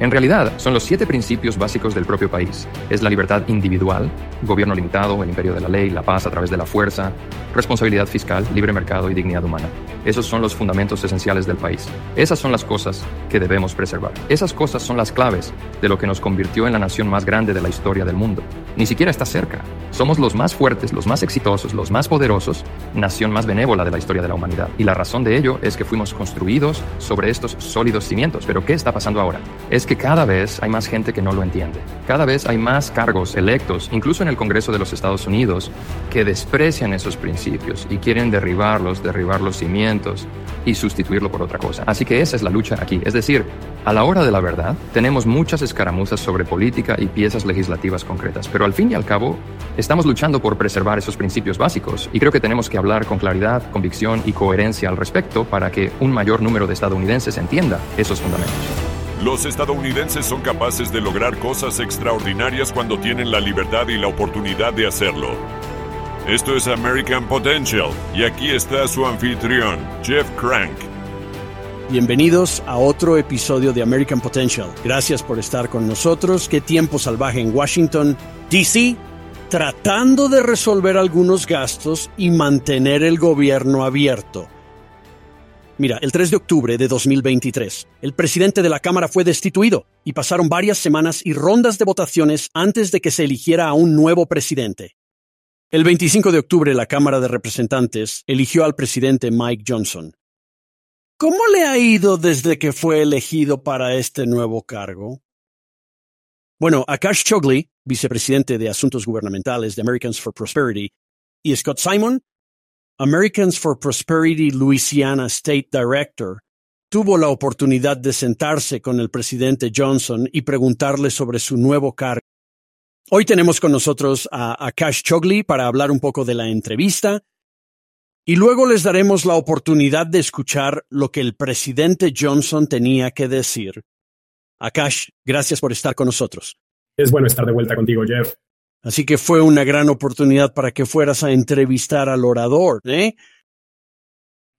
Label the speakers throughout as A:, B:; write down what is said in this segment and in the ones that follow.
A: En realidad, son los siete principios básicos del propio país. Es la libertad individual, gobierno limitado, el imperio de la ley, la paz a través de la fuerza, responsabilidad fiscal, libre mercado y dignidad humana. Esos son los fundamentos esenciales del país. Esas son las cosas que debemos preservar. Esas cosas son las claves de lo que nos convirtió en la nación más grande de la historia del mundo. Ni siquiera está cerca. Somos los más fuertes, los más exitosos, los más poderosos, nación más benévola de la historia de la humanidad. Y la razón de ello es que fuimos construidos sobre estos sólidos cimientos. Pero ¿qué está pasando ahora? Es que cada vez hay más gente que no lo entiende. Cada vez hay más cargos electos, incluso en el Congreso de los Estados Unidos, que desprecian esos principios y quieren derribarlos, derribar los cimientos y sustituirlo por otra cosa. Así que esa es la lucha aquí. Es decir, a la hora de la verdad, tenemos muchas escaramuzas sobre política y piezas legislativas concretas, pero al fin y al cabo, estamos luchando por preservar esos principios básicos y creo que tenemos que hablar con claridad, convicción y coherencia al respecto para que un mayor número de estadounidenses entienda esos fundamentos.
B: Los estadounidenses son capaces de lograr cosas extraordinarias cuando tienen la libertad y la oportunidad de hacerlo. Esto es American Potential y aquí está su anfitrión, Jeff Crank.
C: Bienvenidos a otro episodio de American Potential. Gracias por estar con nosotros. Qué tiempo salvaje en Washington, D.C., tratando de resolver algunos gastos y mantener el gobierno abierto. Mira, el 3 de octubre de 2023, el presidente de la Cámara fue destituido y pasaron varias semanas y rondas de votaciones antes de que se eligiera a un nuevo presidente. El 25 de octubre la Cámara de Representantes eligió al presidente Mike Johnson. ¿Cómo le ha ido desde que fue elegido para este nuevo cargo? Bueno, Akash Chogley, vicepresidente de Asuntos Gubernamentales de Americans for Prosperity, y Scott Simon, Americans for Prosperity Louisiana State Director, tuvo la oportunidad de sentarse con el presidente Johnson y preguntarle sobre su nuevo cargo. Hoy tenemos con nosotros a Akash Chogley para hablar un poco de la entrevista y luego les daremos la oportunidad de escuchar lo que el presidente Johnson tenía que decir. Akash, gracias por estar con nosotros.
D: Es bueno estar de vuelta contigo, Jeff.
C: Así que fue una gran oportunidad para que fueras a entrevistar al orador, ¿eh?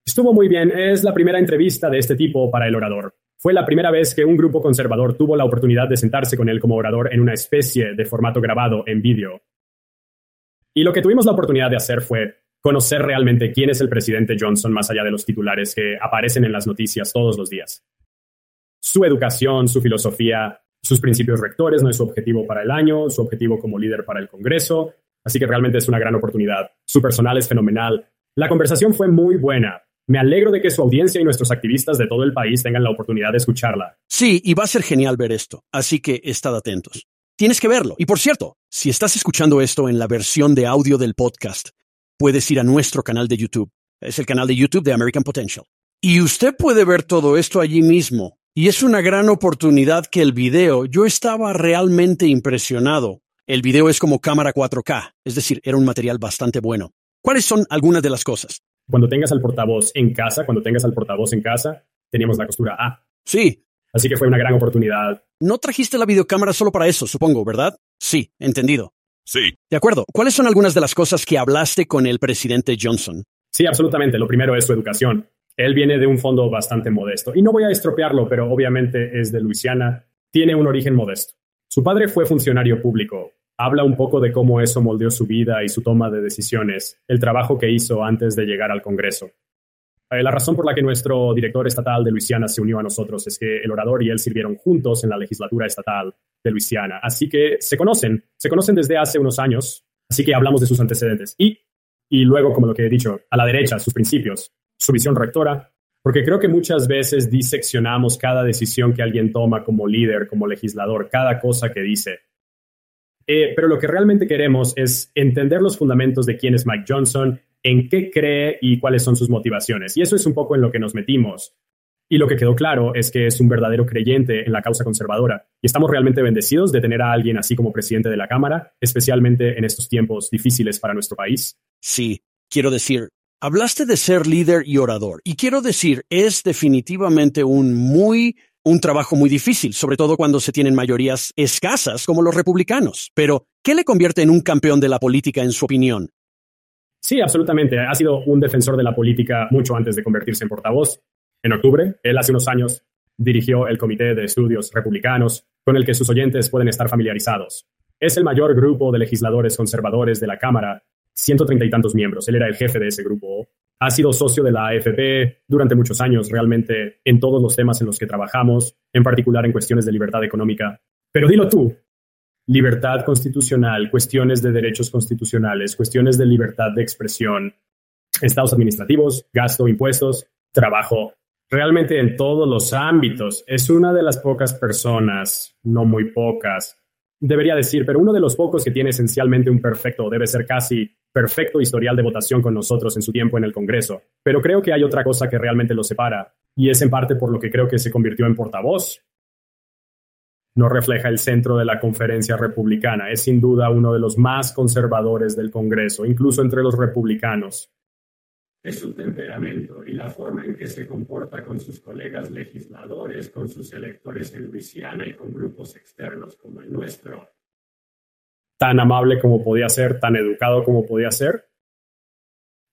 D: Estuvo muy bien. Es la primera entrevista de este tipo para el orador. Fue la primera vez que un grupo conservador tuvo la oportunidad de sentarse con él como orador en una especie de formato grabado en vídeo. Y lo que tuvimos la oportunidad de hacer fue conocer realmente quién es el presidente Johnson más allá de los titulares que aparecen en las noticias todos los días. Su educación, su filosofía, sus principios rectores, no es su objetivo para el año, su objetivo como líder para el Congreso. Así que realmente es una gran oportunidad. Su personal es fenomenal. La conversación fue muy buena. Me alegro de que su audiencia y nuestros activistas de todo el país tengan la oportunidad de escucharla.
C: Sí, y va a ser genial ver esto, así que estad atentos. Tienes que verlo. Y por cierto, si estás escuchando esto en la versión de audio del podcast, puedes ir a nuestro canal de YouTube. Es el canal de YouTube de American Potential. Y usted puede ver todo esto allí mismo. Y es una gran oportunidad que el video, yo estaba realmente impresionado. El video es como cámara 4K, es decir, era un material bastante bueno. ¿Cuáles son algunas de las cosas?
D: Cuando tengas al portavoz en casa, cuando tengas al portavoz en casa, teníamos la costura A.
C: Sí.
D: Así que fue una gran oportunidad.
C: No trajiste la videocámara solo para eso, supongo, ¿verdad? Sí, entendido.
B: Sí.
C: De acuerdo. ¿Cuáles son algunas de las cosas que hablaste con el presidente Johnson?
D: Sí, absolutamente. Lo primero es su educación. Él viene de un fondo bastante modesto. Y no voy a estropearlo, pero obviamente es de Luisiana. Tiene un origen modesto. Su padre fue funcionario público. Habla un poco de cómo eso moldeó su vida y su toma de decisiones, el trabajo que hizo antes de llegar al Congreso. Eh, la razón por la que nuestro director estatal de Luisiana se unió a nosotros es que el orador y él sirvieron juntos en la legislatura estatal de Luisiana. Así que se conocen, se conocen desde hace unos años, así que hablamos de sus antecedentes. Y, y luego, como lo que he dicho, a la derecha, sus principios, su visión rectora, porque creo que muchas veces diseccionamos cada decisión que alguien toma como líder, como legislador, cada cosa que dice. Eh, pero lo que realmente queremos es entender los fundamentos de quién es Mike Johnson, en qué cree y cuáles son sus motivaciones. Y eso es un poco en lo que nos metimos. Y lo que quedó claro es que es un verdadero creyente en la causa conservadora. Y estamos realmente bendecidos de tener a alguien así como presidente de la Cámara, especialmente en estos tiempos difíciles para nuestro país.
C: Sí, quiero decir, hablaste de ser líder y orador. Y quiero decir, es definitivamente un muy un trabajo muy difícil, sobre todo cuando se tienen mayorías escasas como los republicanos. Pero, ¿qué le convierte en un campeón de la política en su opinión?
D: Sí, absolutamente. Ha sido un defensor de la política mucho antes de convertirse en portavoz. En octubre, él hace unos años Dirigió el Comité de Estudios Republicanos, con el que sus oyentes pueden estar familiarizados. Es el mayor grupo de legisladores conservadores de la Cámara, ciento treinta y tantos miembros. Él era el jefe de ese grupo. Ha sido socio de la AFP durante muchos años, realmente, en todos los temas en los que trabajamos, en particular en cuestiones de libertad económica. Pero dilo tú, libertad constitucional, cuestiones de derechos constitucionales, cuestiones de libertad de expresión, estados administrativos, gasto, impuestos, trabajo, realmente en todos los ámbitos. Es una de las pocas personas, no muy pocas, debería decir, pero uno de los pocos que tiene esencialmente un perfecto, debe ser casi perfecto historial de votación con nosotros en su tiempo en el Congreso. Pero creo que hay otra cosa que realmente lo separa, y es en parte por lo que creo que se convirtió en portavoz. No refleja el centro de la conferencia republicana, es sin duda uno de los más conservadores del Congreso, incluso entre los republicanos
E: es su temperamento y la forma en que se comporta con sus colegas legisladores, con sus electores en Luisiana y con grupos externos como el nuestro.
D: Tan amable como podía ser, tan educado como podía ser.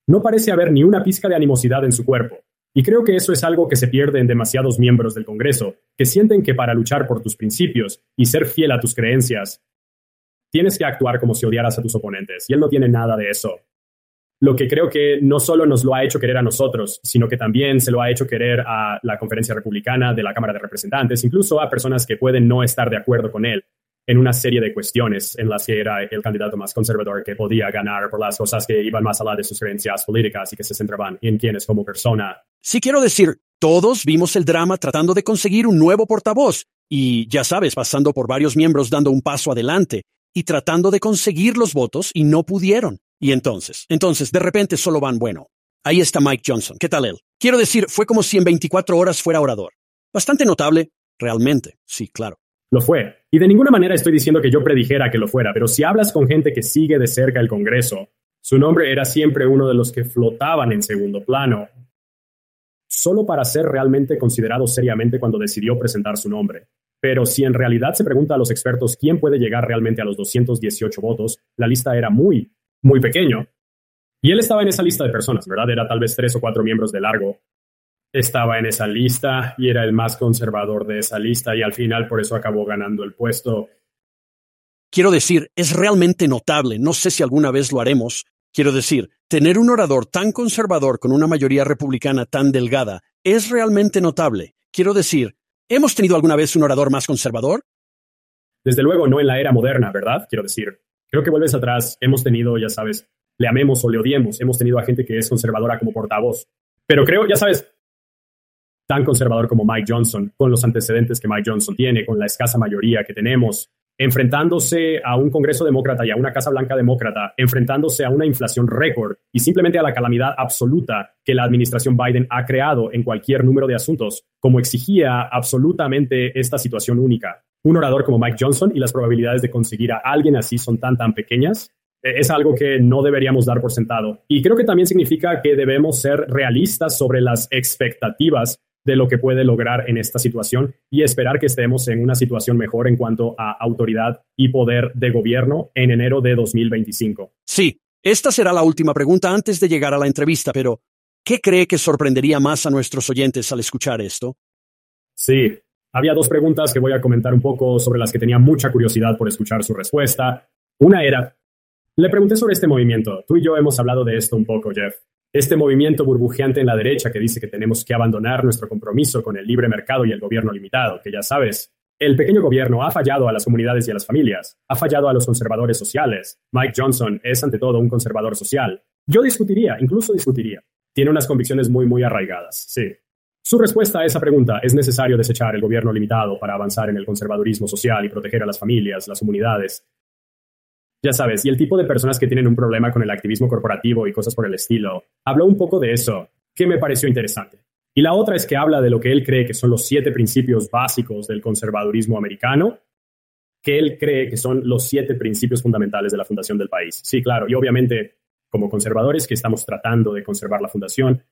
D: No parece haber ni una pizca de animosidad en su cuerpo, y creo que eso es algo que se pierde en demasiados miembros del Congreso, que sienten que para luchar por tus principios y ser fiel a tus creencias, tienes que actuar como si odiaras a tus oponentes, y él no tiene nada de eso lo que creo que no solo nos lo ha hecho querer a nosotros, sino que también se lo ha hecho querer a la conferencia republicana de la Cámara de Representantes, incluso a personas que pueden no estar de acuerdo con él en una serie de cuestiones en las que era el candidato más conservador que podía ganar por las cosas que iban más allá de sus creencias políticas y que se centraban en quién es como persona.
C: Sí quiero decir, todos vimos el drama tratando de conseguir un nuevo portavoz y, ya sabes, pasando por varios miembros dando un paso adelante y tratando de conseguir los votos y no pudieron. Y entonces, entonces, de repente solo van, bueno, ahí está Mike Johnson. ¿Qué tal él? Quiero decir, fue como si en 24 horas fuera orador. Bastante notable, realmente, sí, claro.
D: Lo fue. Y de ninguna manera estoy diciendo que yo predijera que lo fuera, pero si hablas con gente que sigue de cerca el Congreso, su nombre era siempre uno de los que flotaban en segundo plano, solo para ser realmente considerado seriamente cuando decidió presentar su nombre. Pero si en realidad se pregunta a los expertos quién puede llegar realmente a los 218 votos, la lista era muy, muy pequeño. Y él estaba en esa lista de personas, ¿verdad? Era tal vez tres o cuatro miembros de largo. Estaba en esa lista y era el más conservador de esa lista y al final por eso acabó ganando el puesto.
C: Quiero decir, es realmente notable, no sé si alguna vez lo haremos. Quiero decir, tener un orador tan conservador con una mayoría republicana tan delgada es realmente notable. Quiero decir, ¿hemos tenido alguna vez un orador más conservador?
D: Desde luego no en la era moderna, ¿verdad? Quiero decir, Creo que vuelves atrás, hemos tenido, ya sabes, le amemos o le odiemos, hemos tenido a gente que es conservadora como portavoz. Pero creo, ya sabes, tan conservador como Mike Johnson, con los antecedentes que Mike Johnson tiene, con la escasa mayoría que tenemos, enfrentándose a un Congreso demócrata y a una Casa Blanca demócrata, enfrentándose a una inflación récord y simplemente a la calamidad absoluta que la administración Biden ha creado en cualquier número de asuntos, como exigía absolutamente esta situación única un orador como Mike Johnson y las probabilidades de conseguir a alguien así son tan, tan pequeñas, eh, es algo que no deberíamos dar por sentado. Y creo que también significa que debemos ser realistas sobre las expectativas de lo que puede lograr en esta situación y esperar que estemos en una situación mejor en cuanto a autoridad y poder de gobierno en enero de 2025.
C: Sí, esta será la última pregunta antes de llegar a la entrevista, pero ¿qué cree que sorprendería más a nuestros oyentes al escuchar esto?
D: Sí, había dos preguntas que voy a comentar un poco sobre las que tenía mucha curiosidad por escuchar su respuesta. Una era, le pregunté sobre este movimiento. Tú y yo hemos hablado de esto un poco, Jeff. Este movimiento burbujeante en la derecha que dice que tenemos que abandonar nuestro compromiso con el libre mercado y el gobierno limitado, que ya sabes, el pequeño gobierno ha fallado a las comunidades y a las familias, ha fallado a los conservadores sociales. Mike Johnson es ante todo un conservador social. Yo discutiría, incluso discutiría. Tiene unas convicciones muy, muy arraigadas, sí. Su respuesta a esa pregunta es necesario desechar el gobierno limitado para avanzar en el conservadurismo social y proteger a las familias, las comunidades. Ya sabes, y el tipo de personas que tienen un problema con el activismo corporativo y cosas por el estilo. Habló un poco de eso, que me pareció interesante. Y la otra es que habla de lo que él cree que son los siete principios básicos del conservadurismo americano, que él cree que son los siete principios fundamentales de la fundación del país. Sí, claro, y obviamente como conservadores que estamos tratando de conservar la fundación,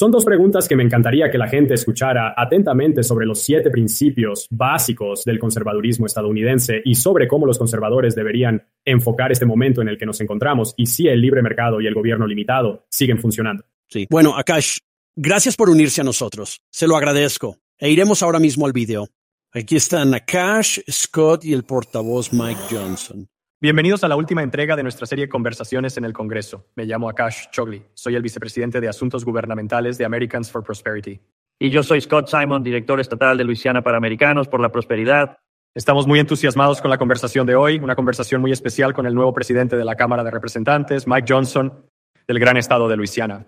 D: son dos preguntas que me encantaría que la gente escuchara atentamente sobre los siete principios básicos del conservadurismo estadounidense y sobre cómo los conservadores deberían enfocar este momento en el que nos encontramos y si el libre mercado y el gobierno limitado siguen funcionando.
C: Sí. Bueno, Akash, Gracias por unirse a nosotros. Se lo agradezco. E iremos ahora mismo al video. Aquí están Nakash, Scott y el portavoz Mike Johnson.
F: Bienvenidos a la última entrega de nuestra serie Conversaciones en el Congreso. Me llamo Akash Chogli. Soy el vicepresidente de Asuntos Gubernamentales de Americans for Prosperity.
G: Y yo soy Scott Simon, director estatal de Luisiana para Americanos por la Prosperidad.
F: Estamos muy entusiasmados con la conversación de hoy, una conversación muy especial con el nuevo presidente de la Cámara de Representantes, Mike Johnson, del gran estado de Luisiana.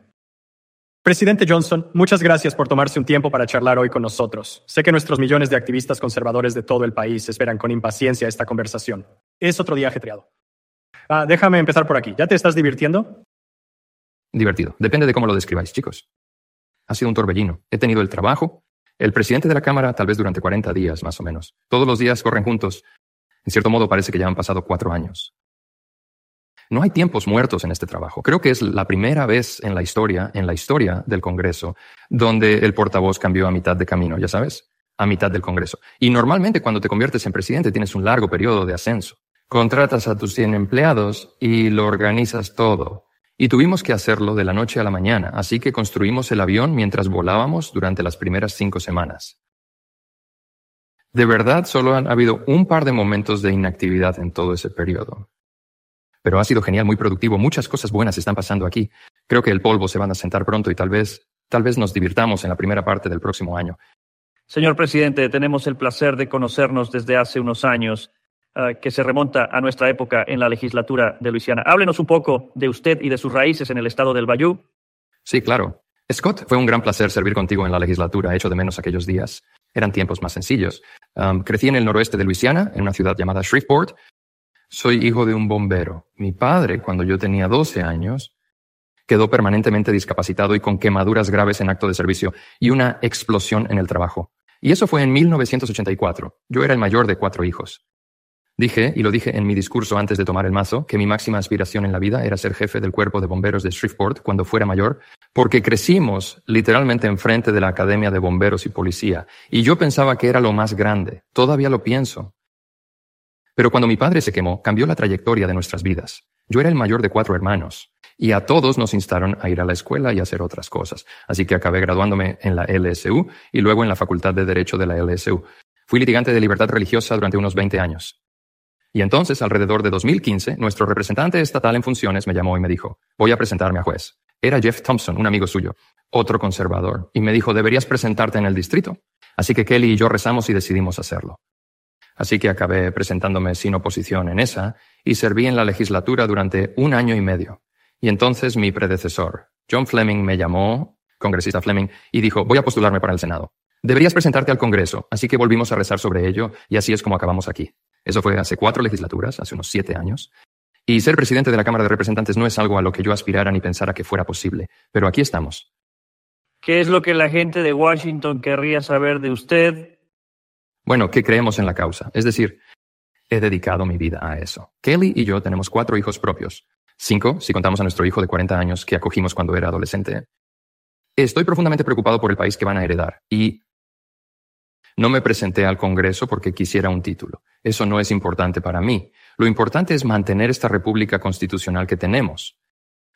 F: Presidente Johnson, muchas gracias por tomarse un tiempo para charlar hoy con nosotros. Sé que nuestros millones de activistas conservadores de todo el país esperan con impaciencia esta conversación. Es otro día ajetreado. Ah, déjame empezar por aquí. ¿Ya te estás divirtiendo?
A: Divertido. Depende de cómo lo describáis, chicos. Ha sido un torbellino. He tenido el trabajo, el presidente de la Cámara tal vez durante 40 días, más o menos. Todos los días corren juntos. En cierto modo parece que ya han pasado cuatro años. No hay tiempos muertos en este trabajo. Creo que es la primera vez en la historia, en la historia del Congreso, donde el portavoz cambió a mitad de camino, ya sabes, a mitad del Congreso. Y normalmente cuando te conviertes en presidente tienes un largo periodo de ascenso. Contratas a tus 100 empleados y lo organizas todo. Y tuvimos que hacerlo de la noche a la mañana, así que construimos el avión mientras volábamos durante las primeras cinco semanas. De verdad, solo han habido un par de momentos de inactividad en todo ese periodo. Pero ha sido genial, muy productivo. Muchas cosas buenas están pasando aquí. Creo que el polvo se van a sentar pronto y tal vez, tal vez nos divirtamos en la primera parte del próximo año.
G: Señor presidente, tenemos el placer de conocernos desde hace unos años, uh, que se remonta a nuestra época en la legislatura de Luisiana. Háblenos un poco de usted y de sus raíces en el estado del Bayou.
A: Sí, claro. Scott, fue un gran placer servir contigo en la legislatura, hecho de menos aquellos días. Eran tiempos más sencillos. Um, crecí en el noroeste de Luisiana, en una ciudad llamada Shreveport, soy hijo de un bombero. Mi padre, cuando yo tenía 12 años, quedó permanentemente discapacitado y con quemaduras graves en acto de servicio y una explosión en el trabajo. Y eso fue en 1984. Yo era el mayor de cuatro hijos. Dije, y lo dije en mi discurso antes de tomar el mazo, que mi máxima aspiración en la vida era ser jefe del cuerpo de bomberos de Shreveport cuando fuera mayor, porque crecimos literalmente enfrente de la Academia de Bomberos y Policía, y yo pensaba que era lo más grande. Todavía lo pienso. Pero cuando mi padre se quemó, cambió la trayectoria de nuestras vidas. Yo era el mayor de cuatro hermanos, y a todos nos instaron a ir a la escuela y a hacer otras cosas. Así que acabé graduándome en la LSU y luego en la Facultad de Derecho de la LSU. Fui litigante de libertad religiosa durante unos 20 años. Y entonces, alrededor de 2015, nuestro representante estatal en funciones me llamó y me dijo, voy a presentarme a juez. Era Jeff Thompson, un amigo suyo, otro conservador, y me dijo, deberías presentarte en el distrito. Así que Kelly y yo rezamos y decidimos hacerlo. Así que acabé presentándome sin oposición en esa y serví en la legislatura durante un año y medio. Y entonces mi predecesor, John Fleming, me llamó, congresista Fleming, y dijo, voy a postularme para el Senado. Deberías presentarte al Congreso, así que volvimos a rezar sobre ello y así es como acabamos aquí. Eso fue hace cuatro legislaturas, hace unos siete años. Y ser presidente de la Cámara de Representantes no es algo a lo que yo aspirara ni pensara que fuera posible, pero aquí estamos.
G: ¿Qué es lo que la gente de Washington querría saber de usted
A: bueno, ¿qué creemos en la causa. Es decir, he dedicado mi vida a eso. Kelly y yo tenemos cuatro hijos propios. Cinco, si contamos a nuestro hijo de 40 años que acogimos cuando era adolescente. Estoy profundamente preocupado por el país que van a heredar y no me presenté al Congreso porque quisiera un título. Eso no es importante para mí. Lo importante es mantener esta república constitucional que tenemos.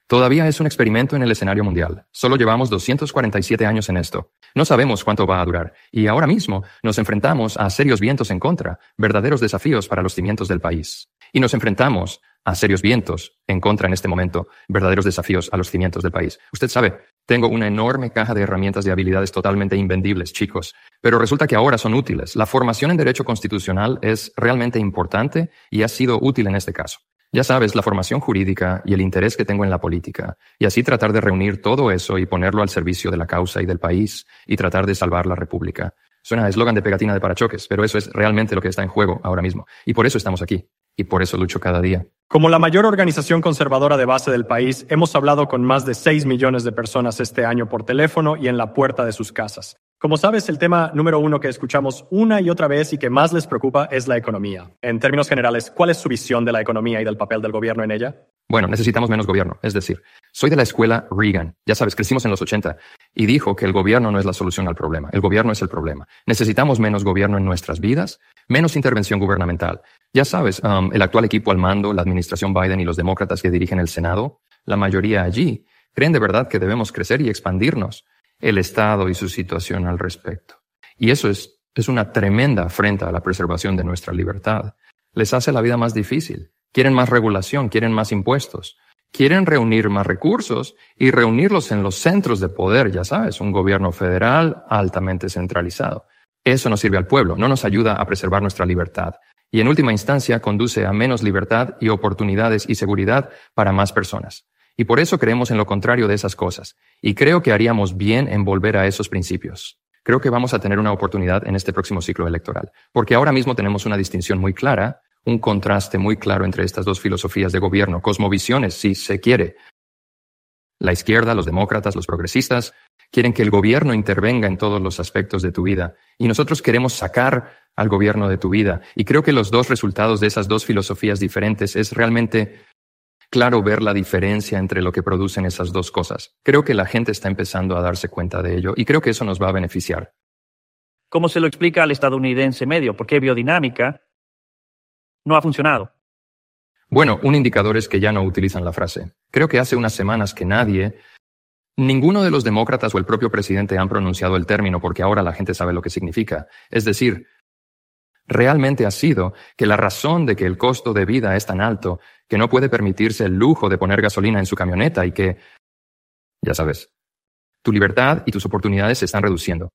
A: Todavía es un experimento en el escenario mundial. Solo llevamos 247 años en esto. No sabemos cuánto va a durar. Y ahora mismo nos enfrentamos a serios vientos en contra, verdaderos desafíos para los cimientos del país. Y nos enfrentamos a serios vientos en contra en este momento, verdaderos desafíos a los cimientos del país. Usted sabe, tengo una enorme caja de herramientas de habilidades totalmente invendibles, chicos, pero resulta que ahora son útiles. La formación en derecho constitucional es realmente importante y ha sido útil en este caso. Ya sabes, la formación jurídica y el interés que tengo en la política, y así tratar de reunir todo eso y ponerlo al servicio de la causa y del país, y tratar de salvar la República. Suena a eslogan de pegatina de parachoques, pero eso es realmente lo que está en juego ahora mismo. Y por eso estamos aquí. Y por eso lucho cada día.
F: Como la mayor organización conservadora de base del país, hemos hablado con más de 6 millones de personas este año por teléfono y en la puerta de sus casas. Como sabes, el tema número uno que escuchamos una y otra vez y que más les preocupa es la economía. En términos generales, ¿cuál es su visión de la economía y del papel del gobierno en ella?
A: Bueno, necesitamos menos gobierno. Es decir, soy de la escuela Reagan. Ya sabes, crecimos en los 80 y dijo que el gobierno no es la solución al problema. El gobierno es el problema. Necesitamos menos gobierno en nuestras vidas, menos intervención gubernamental. Ya sabes, um, el actual equipo al mando, la administración Biden y los demócratas que dirigen el Senado, la mayoría allí creen de verdad que debemos crecer y expandirnos el Estado y su situación al respecto. Y eso es, es una tremenda afrenta a la preservación de nuestra libertad. Les hace la vida más difícil. Quieren más regulación, quieren más impuestos, quieren reunir más recursos y reunirlos en los centros de poder, ya sabes, un gobierno federal altamente centralizado. Eso no sirve al pueblo, no nos ayuda a preservar nuestra libertad y en última instancia conduce a menos libertad y oportunidades y seguridad para más personas. Y por eso creemos en lo contrario de esas cosas. Y creo que haríamos bien en volver a esos principios. Creo que vamos a tener una oportunidad en este próximo ciclo electoral, porque ahora mismo tenemos una distinción muy clara, un contraste muy claro entre estas dos filosofías de gobierno, cosmovisiones, si se quiere. La izquierda, los demócratas, los progresistas, quieren que el gobierno intervenga en todos los aspectos de tu vida. Y nosotros queremos sacar al gobierno de tu vida. Y creo que los dos resultados de esas dos filosofías diferentes es realmente claro ver la diferencia entre lo que producen esas dos cosas. Creo que la gente está empezando a darse cuenta de ello y creo que eso nos va a beneficiar.
G: ¿Cómo se lo explica al estadounidense medio? ¿Por qué biodinámica no ha funcionado?
A: Bueno, un indicador es que ya no utilizan la frase. Creo que hace unas semanas que nadie, ninguno de los demócratas o el propio presidente han pronunciado el término porque ahora la gente sabe lo que significa. Es decir, realmente ha sido que la razón de que el costo de vida es tan alto que no puede permitirse el lujo de poner gasolina en su camioneta y que, ya sabes, tu libertad y tus oportunidades se están reduciendo.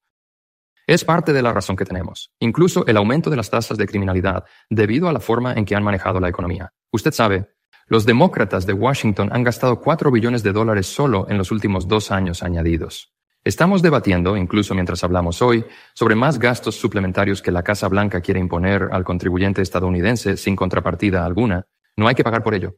A: Es parte de la razón que tenemos, incluso el aumento de las tasas de criminalidad debido a la forma en que han manejado la economía. Usted sabe, los demócratas de Washington han gastado cuatro billones de dólares solo en los últimos dos años añadidos. Estamos debatiendo, incluso mientras hablamos hoy, sobre más gastos suplementarios que la Casa Blanca quiere imponer al contribuyente estadounidense sin contrapartida alguna. No hay que pagar por ello.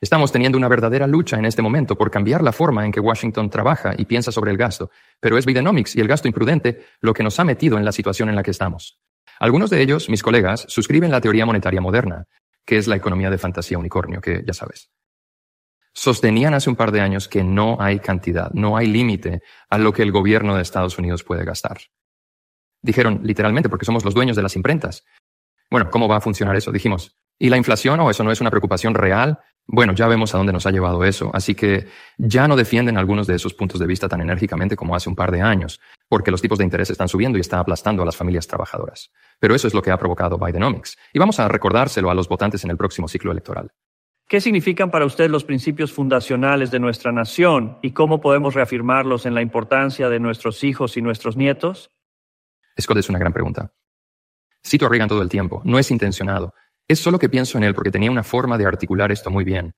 A: Estamos teniendo una verdadera lucha en este momento por cambiar la forma en que Washington trabaja y piensa sobre el gasto, pero es Bidenomics y el gasto imprudente lo que nos ha metido en la situación en la que estamos. Algunos de ellos, mis colegas, suscriben la teoría monetaria moderna, que es la economía de fantasía unicornio, que ya sabes sostenían hace un par de años que no hay cantidad, no hay límite a lo que el gobierno de Estados Unidos puede gastar. Dijeron literalmente, porque somos los dueños de las imprentas. Bueno, ¿cómo va a funcionar eso? Dijimos, ¿y la inflación o eso no es una preocupación real? Bueno, ya vemos a dónde nos ha llevado eso, así que ya no defienden algunos de esos puntos de vista tan enérgicamente como hace un par de años, porque los tipos de interés están subiendo y está aplastando a las familias trabajadoras. Pero eso es lo que ha provocado Bidenomics, y vamos a recordárselo a los votantes en el próximo ciclo electoral.
G: ¿Qué significan para usted los principios fundacionales de nuestra nación y cómo podemos reafirmarlos en la importancia de nuestros hijos y nuestros nietos?
A: Scott es una gran pregunta. Cito a Reagan todo el tiempo. No es intencionado. Es solo que pienso en él porque tenía una forma de articular esto muy bien.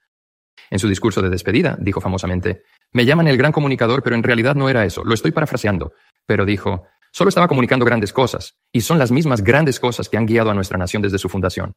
A: En su discurso de despedida, dijo famosamente, me llaman el gran comunicador, pero en realidad no era eso. Lo estoy parafraseando. Pero dijo, solo estaba comunicando grandes cosas, y son las mismas grandes cosas que han guiado a nuestra nación desde su fundación.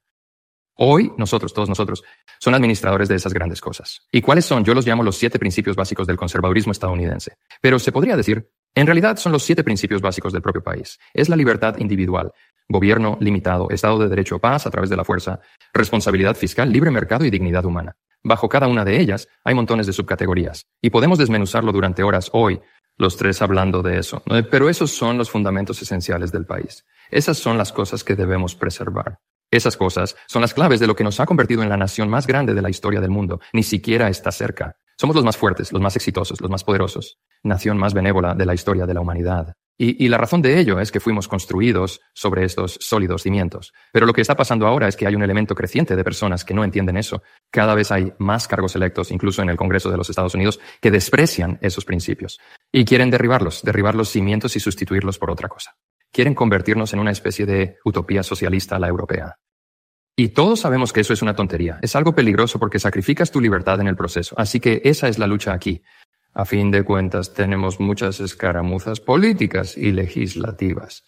A: Hoy, nosotros, todos nosotros, son administradores de esas grandes cosas. ¿Y cuáles son? Yo los llamo los siete principios básicos del conservadurismo estadounidense. Pero se podría decir, en realidad son los siete principios básicos del propio país. Es la libertad individual, gobierno limitado, Estado de Derecho, paz a través de la fuerza, responsabilidad fiscal, libre mercado y dignidad humana. Bajo cada una de ellas hay montones de subcategorías. Y podemos desmenuzarlo durante horas hoy, los tres hablando de eso. Pero esos son los fundamentos esenciales del país. Esas son las cosas que debemos preservar. Esas cosas son las claves de lo que nos ha convertido en la nación más grande de la historia del mundo. Ni siquiera está cerca. Somos los más fuertes, los más exitosos, los más poderosos. Nación más benévola de la historia de la humanidad. Y, la razón de ello es que fuimos construidos sobre estos sólidos cimientos. Pero lo que está pasando ahora es que hay un elemento creciente de personas que no entienden eso. Cada vez hay más cargos electos, incluso en el Congreso de los Estados Unidos, que desprecian esos principios y quieren derribarlos, derribar los cimientos y sustituirlos por otra cosa. Quieren convertirnos en una especie de utopía socialista la europea. Y todos sabemos que eso es una tontería. Es algo peligroso porque sacrificas tu libertad en el proceso. Así que esa es la lucha aquí. A fin de cuentas, tenemos muchas escaramuzas políticas y legislativas.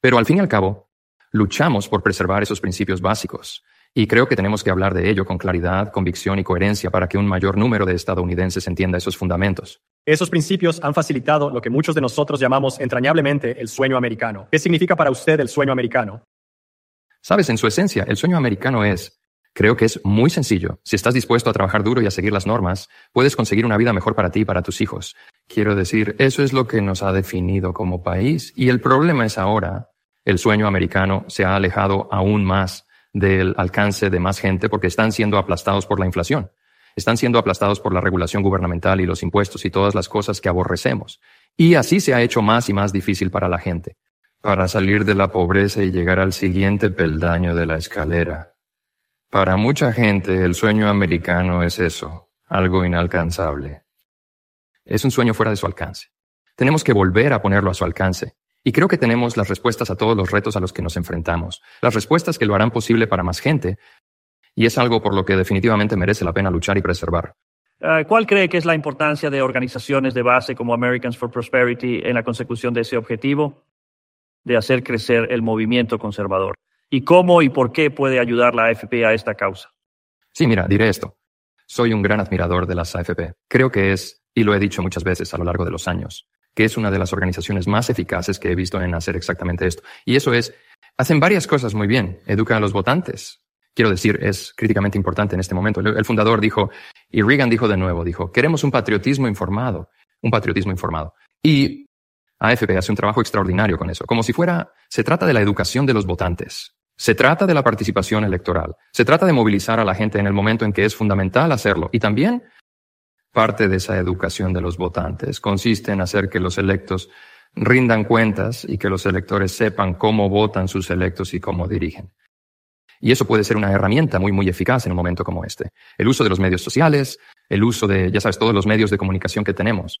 A: Pero al fin y al cabo, luchamos por preservar esos principios básicos. Y creo que tenemos que hablar de ello con claridad, convicción y coherencia para que un mayor número de estadounidenses entienda esos fundamentos.
F: Esos principios han facilitado lo que muchos de nosotros llamamos entrañablemente el sueño americano. ¿Qué significa para usted el sueño americano?
A: Sabes, en su esencia, el sueño americano es, creo que es muy sencillo. Si estás dispuesto a trabajar duro y a seguir las normas, puedes conseguir una vida mejor para ti y para tus hijos. Quiero decir, eso es lo que nos ha definido como país. Y el problema es ahora, el sueño americano se ha alejado aún más del alcance de más gente porque están siendo aplastados por la inflación. Están siendo aplastados por la regulación gubernamental y los impuestos y todas las cosas que aborrecemos. Y así se ha hecho más y más difícil para la gente, para salir de la pobreza y llegar al siguiente peldaño de la escalera. Para mucha gente el sueño americano es eso, algo inalcanzable. Es un sueño fuera de su alcance. Tenemos que volver a ponerlo a su alcance. Y creo que tenemos las respuestas a todos los retos a los que nos enfrentamos, las respuestas que lo harán posible para más gente, y es algo por lo que definitivamente merece la pena luchar y preservar.
G: Uh, ¿Cuál cree que es la importancia de organizaciones de base como Americans for Prosperity en la consecución de ese objetivo de hacer crecer el movimiento conservador? ¿Y cómo y por qué puede ayudar la AFP a esta causa?
A: Sí, mira, diré esto. Soy un gran admirador de las AFP. Creo que es, y lo he dicho muchas veces a lo largo de los años, que es una de las organizaciones más eficaces que he visto en hacer exactamente esto. Y eso es, hacen varias cosas muy bien. Educan a los votantes, quiero decir, es críticamente importante en este momento. El, fundador dijo, y Reagan dijo de nuevo, dijo, queremos un patriotismo informado, un patriotismo informado. Y AFP hace un trabajo extraordinario con eso, como si fuera, se trata de la educación de los votantes. Se trata de la participación electoral. Se trata de movilizar a la gente en el momento en que es fundamental hacerlo. Y también parte de esa educación de los votantes consiste en hacer que los electos rindan cuentas y que los electores sepan cómo votan sus electos y cómo dirigen. Y eso puede ser una herramienta muy, muy eficaz en un momento como este. El uso de los medios sociales, el uso de, ya sabes, todos los medios de comunicación que tenemos.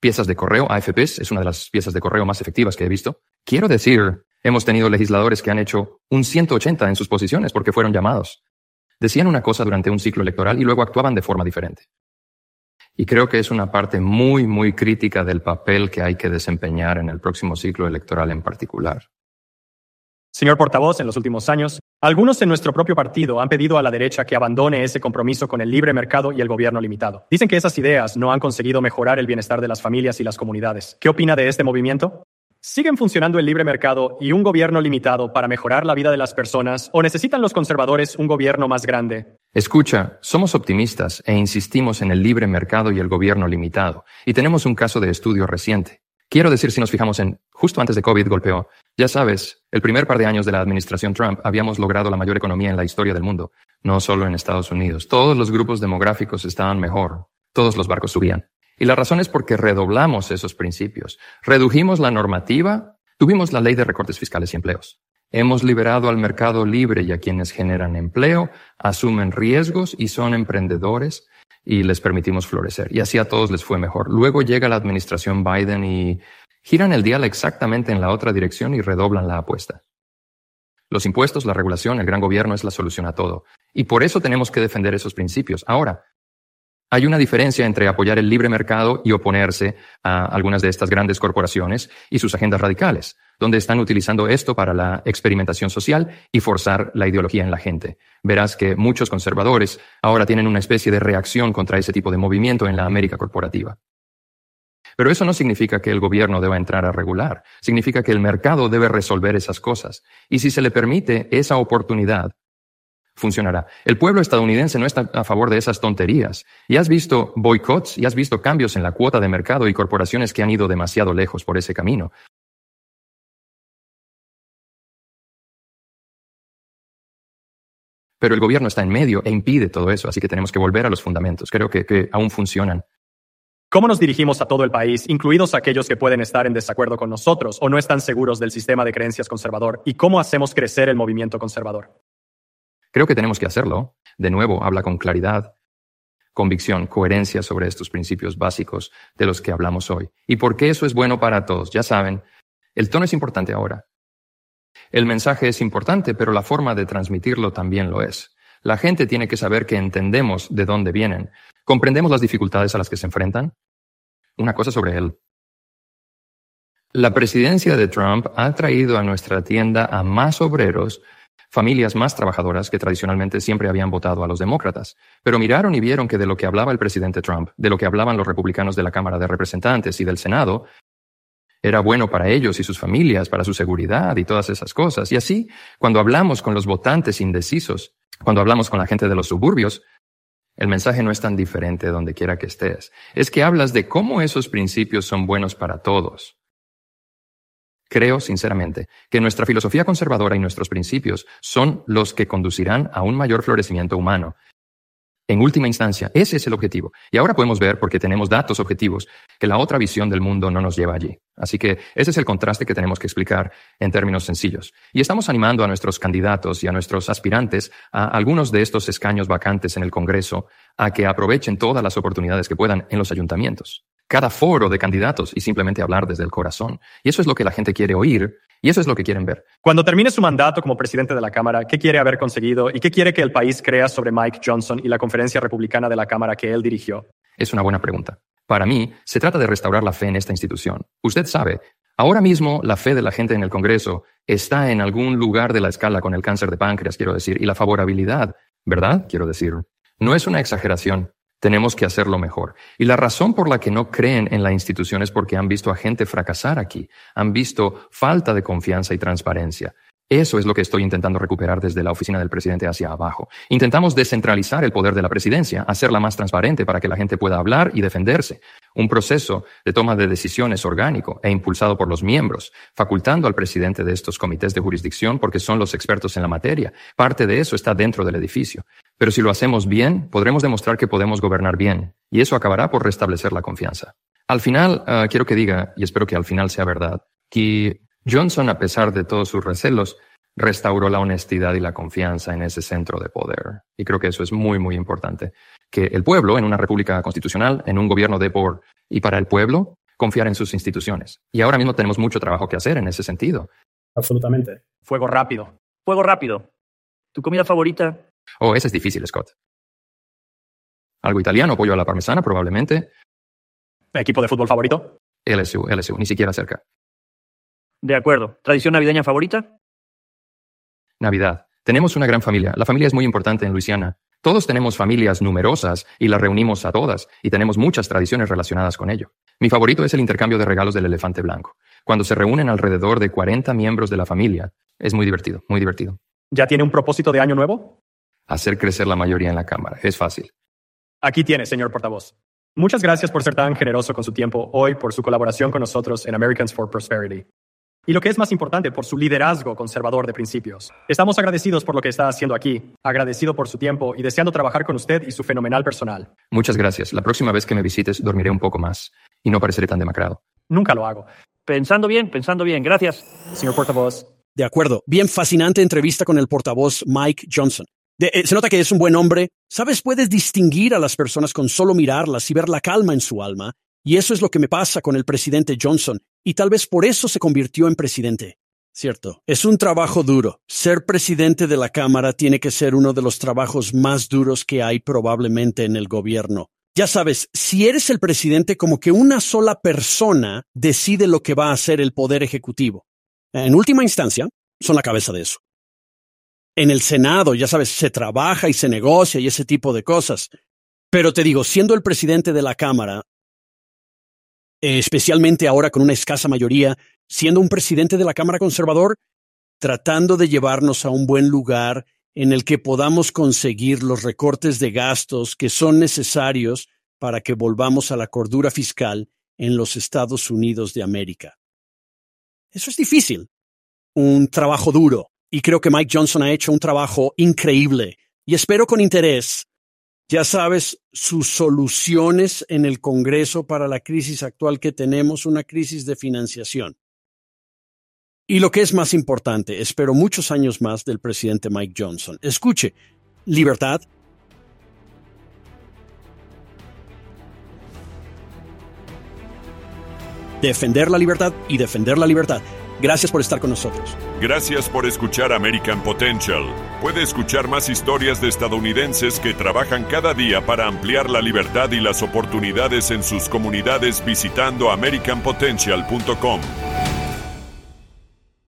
A: Piezas de correo, AFPs, es una de las piezas de correo más efectivas que he visto. Quiero decir, hemos tenido legisladores que han hecho un 180 en sus posiciones porque fueron llamados. Decían una cosa durante un ciclo electoral y luego actuaban de forma diferente. Y creo que es una parte muy, muy crítica del papel que hay que desempeñar en el próximo ciclo electoral en particular.
F: Señor portavoz, en los últimos años, algunos en nuestro propio partido han pedido a la derecha que abandone ese compromiso con el libre mercado y el gobierno limitado. Dicen que esas ideas no han conseguido mejorar el bienestar de las familias y las comunidades. ¿Qué opina de este movimiento? ¿Siguen funcionando el libre mercado y un gobierno limitado para mejorar la vida de las personas o necesitan los conservadores un gobierno más grande?
A: Escucha, somos optimistas e insistimos en el libre mercado y el gobierno limitado, y tenemos un caso de estudio reciente. Quiero decir, si nos fijamos en justo antes de COVID golpeó, ya sabes, el primer par de años de la administración Trump habíamos logrado la mayor economía en la historia del mundo, no solo en Estados Unidos. Todos los grupos demográficos estaban mejor, todos los barcos subían. Y la razón es porque redoblamos esos principios, redujimos la normativa, tuvimos la ley de recortes fiscales y empleos. Hemos liberado al mercado libre y a quienes generan empleo, asumen riesgos y son emprendedores y les permitimos florecer. Y así a todos les fue mejor. Luego llega la administración Biden y giran el dial exactamente en la otra dirección y redoblan la apuesta. Los impuestos, la regulación, el gran gobierno es la solución a todo. Y por eso tenemos que defender esos principios. Ahora, hay una diferencia entre apoyar el libre mercado y oponerse a algunas de estas grandes corporaciones y sus agendas radicales, donde están utilizando esto para la experimentación social y forzar la ideología en la gente. Verás que muchos conservadores ahora tienen una especie de reacción contra ese tipo de movimiento en la América corporativa. Pero eso no significa que el gobierno deba entrar a regular, significa que el mercado debe resolver esas cosas. Y si se le permite esa oportunidad, funcionará. El pueblo estadounidense no está a favor de esas tonterías. Y has visto boicots y has visto cambios en la cuota de mercado y corporaciones que han ido demasiado lejos por ese camino. Pero el gobierno está en medio e impide todo eso, así que tenemos que volver a los fundamentos. Creo que, que aún funcionan.
F: ¿Cómo nos dirigimos a todo el país, incluidos aquellos que pueden estar en desacuerdo con nosotros o no están seguros del sistema de creencias conservador? ¿Y cómo hacemos crecer el movimiento conservador?
A: Creo que tenemos que hacerlo. De nuevo, habla con claridad, convicción, coherencia sobre estos principios básicos de los que hablamos hoy. ¿Y por qué eso es bueno para todos? Ya saben, el tono es importante ahora. El mensaje es importante, pero la forma de transmitirlo también lo es. La gente tiene que saber que entendemos de dónde vienen, comprendemos las dificultades a las que se enfrentan una cosa sobre él. La presidencia de Trump ha traído a nuestra tienda a más obreros, familias más trabajadoras que tradicionalmente siempre habían votado a los demócratas. Pero miraron y vieron que de lo que hablaba el presidente Trump, de lo que hablaban los republicanos de la Cámara de Representantes y del Senado, era bueno para ellos y sus familias, para su seguridad y todas esas cosas. Y así, cuando hablamos con los votantes indecisos, cuando hablamos con la gente de los suburbios, el mensaje no es tan diferente donde quiera que estés. Es que hablas de cómo esos principios son buenos para todos. Creo, sinceramente, que nuestra filosofía conservadora y nuestros principios son los que conducirán a un mayor florecimiento humano. En última instancia, ese es el objetivo. Y ahora podemos ver, porque tenemos datos objetivos, que la otra visión del mundo no nos lleva allí. Así que ese es el contraste que tenemos que explicar en términos sencillos. Y estamos animando a nuestros candidatos y a nuestros aspirantes a algunos de estos escaños vacantes en el Congreso a que aprovechen todas las oportunidades que puedan en los ayuntamientos. Cada foro de candidatos y simplemente hablar desde el corazón. Y eso es lo que la gente quiere oír y eso es lo que quieren ver.
F: Cuando termine su mandato como presidente de la Cámara, ¿qué quiere haber conseguido y qué quiere que el país crea sobre Mike Johnson y la conferencia republicana de la Cámara que él dirigió?
A: Es una buena pregunta. Para mí, se trata de restaurar la fe en esta institución. Usted sabe, ahora mismo la fe de la gente en el Congreso está en algún lugar de la escala con el cáncer de páncreas, quiero decir, y la favorabilidad, ¿verdad? Quiero decir, no es una exageración. Tenemos que hacerlo mejor. Y la razón por la que no creen en la institución es porque han visto a gente fracasar aquí, han visto falta de confianza y transparencia. Eso es lo que estoy intentando recuperar desde la oficina del presidente hacia abajo. Intentamos descentralizar el poder de la presidencia, hacerla más transparente para que la gente pueda hablar y defenderse. Un proceso de toma de decisiones orgánico e impulsado por los miembros, facultando al presidente de estos comités de jurisdicción porque son los expertos en la materia. Parte de eso está dentro del edificio. Pero si lo hacemos bien, podremos demostrar que podemos gobernar bien, y eso acabará por restablecer la confianza. Al final, ah, quiero que diga, y espero que al final sea verdad, que Johnson, a pesar de todos sus recelos, restauró la honestidad y la confianza en ese centro de poder. Y creo que eso es muy, muy importante. Que el pueblo, en una república constitucional, en un gobierno de por y para el pueblo, confiar en sus instituciones. Y ahora mismo tenemos mucho trabajo que hacer en ese sentido.
D: Absolutamente.
F: Fuego rápido.
G: Fuego rápido. ¿Tu comida favorita?
A: Oh, ese es difícil, Scott. Algo italiano, pollo a la parmesana, probablemente.
F: ¿Equipo de fútbol favorito?
A: LSU, LSU, ni siquiera cerca.
G: De acuerdo. ¿Tradición navideña favorita?
A: Navidad. Tenemos una gran familia. La familia es muy importante en Luisiana. Todos tenemos familias numerosas y las reunimos a todas y tenemos muchas tradiciones relacionadas con ello. Mi favorito es el intercambio de regalos del elefante blanco. Cuando se reúnen alrededor de 40 miembros de la familia, es muy divertido, muy divertido.
F: ¿Ya tiene un propósito de año nuevo?
A: Hacer crecer la mayoría en la Cámara. Es fácil.
F: Aquí tiene, señor portavoz. Muchas gracias por ser tan generoso con su tiempo hoy, por su colaboración con nosotros en Americans for Prosperity. Y lo que es más importante, por su liderazgo conservador de principios. Estamos agradecidos por lo que está haciendo aquí, agradecido por su tiempo y deseando trabajar con usted y su fenomenal personal.
A: Muchas gracias. La próxima vez que me visites dormiré un poco más y no pareceré tan demacrado.
F: Nunca lo hago.
G: Pensando bien, pensando bien. Gracias.
F: Señor portavoz.
C: De acuerdo. Bien fascinante entrevista con el portavoz Mike Johnson. Eh, se nota que es un buen hombre. Sabes, puedes distinguir a las personas con solo mirarlas y ver la calma en su alma. Y eso es lo que me pasa con el presidente Johnson y tal vez por eso se convirtió en presidente. Cierto, es un trabajo duro. Ser presidente de la Cámara tiene que ser uno de los trabajos más duros que hay probablemente en el gobierno. Ya sabes, si eres el presidente, como que una sola persona decide lo que va a hacer el Poder Ejecutivo. En última instancia, son la cabeza de eso. En el Senado, ya sabes, se trabaja y se negocia y ese tipo de cosas. Pero te digo, siendo el presidente de la Cámara, especialmente ahora con una escasa mayoría, siendo un presidente de la Cámara Conservador, tratando de llevarnos a un buen lugar en el que podamos conseguir los recortes de gastos que son necesarios para que volvamos a la cordura fiscal en los Estados Unidos de América. Eso es difícil, un trabajo duro, y creo que Mike Johnson ha hecho un trabajo increíble, y espero con interés ya sabes, sus soluciones en el Congreso para la crisis actual que tenemos, una crisis de financiación. Y lo que es más importante, espero muchos años más del presidente Mike Johnson. Escuche, libertad. Defender la libertad y defender la libertad. Gracias por estar con nosotros.
B: Gracias por escuchar American Potential. Puede escuchar más historias de estadounidenses que trabajan cada día para ampliar la libertad y las oportunidades en sus comunidades visitando americanpotential.com.